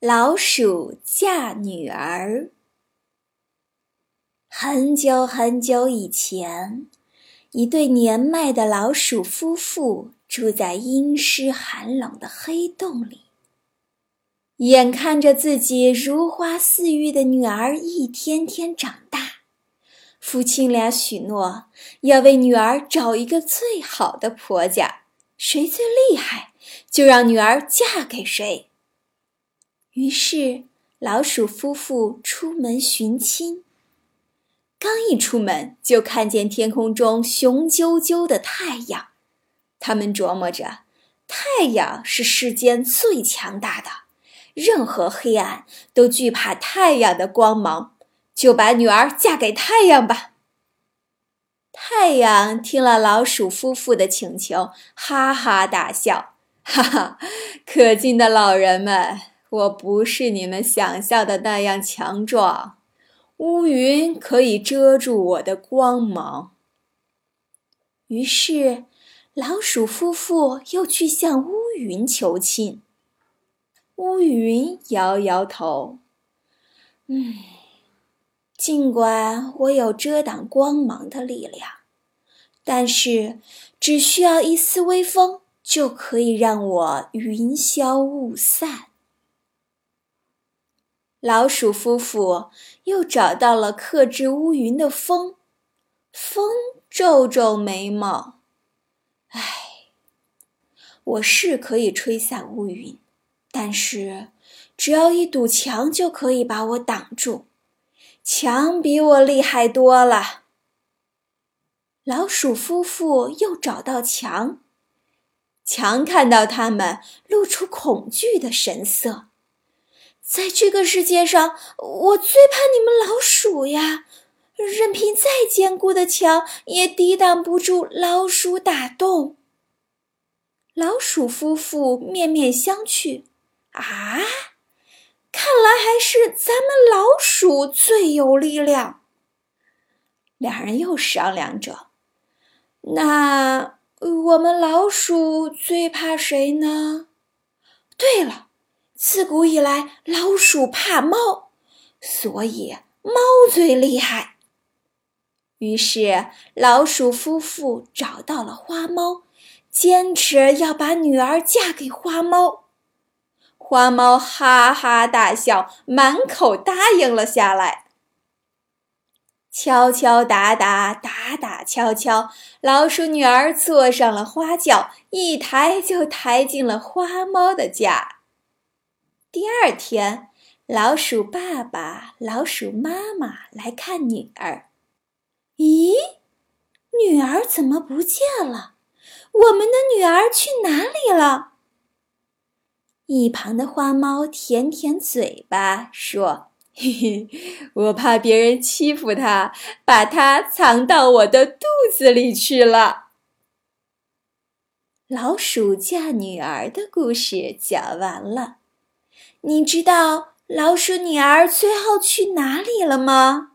老鼠嫁女儿。很久很久以前，一对年迈的老鼠夫妇住在阴湿寒冷的黑洞里。眼看着自己如花似玉的女儿一天天长大，夫妻俩许诺要为女儿找一个最好的婆家，谁最厉害，就让女儿嫁给谁。于是，老鼠夫妇出门寻亲。刚一出门，就看见天空中雄赳赳的太阳。他们琢磨着，太阳是世间最强大的，任何黑暗都惧怕太阳的光芒，就把女儿嫁给太阳吧。太阳听了老鼠夫妇的请求，哈哈大笑：“哈哈，可敬的老人们！”我不是你们想象的那样强壮，乌云可以遮住我的光芒。于是，老鼠夫妇又去向乌云求亲。乌云摇摇头：“嗯，尽管我有遮挡光芒的力量，但是只需要一丝微风，就可以让我云消雾散。”老鼠夫妇又找到了克制乌云的风，风皱皱眉毛，唉，我是可以吹散乌云，但是只要一堵墙就可以把我挡住，墙比我厉害多了。老鼠夫妇又找到墙，墙看到他们，露出恐惧的神色。在这个世界上，我最怕你们老鼠呀！任凭再坚固的墙，也抵挡不住老鼠打洞。老鼠夫妇面面相觑，啊，看来还是咱们老鼠最有力量。两人又商量着，那我们老鼠最怕谁呢？对了。自古以来，老鼠怕猫，所以猫最厉害。于是，老鼠夫妇找到了花猫，坚持要把女儿嫁给花猫。花猫哈哈大笑，满口答应了下来。敲敲打打，打打敲敲，老鼠女儿坐上了花轿，一抬就抬进了花猫的家。第二天，老鼠爸爸、老鼠妈妈来看女儿。咦，女儿怎么不见了？我们的女儿去哪里了？一旁的花猫舔舔嘴巴说：“嘿嘿，我怕别人欺负它，把它藏到我的肚子里去了。”老鼠嫁女儿的故事讲完了。你知道老鼠女儿最后去哪里了吗？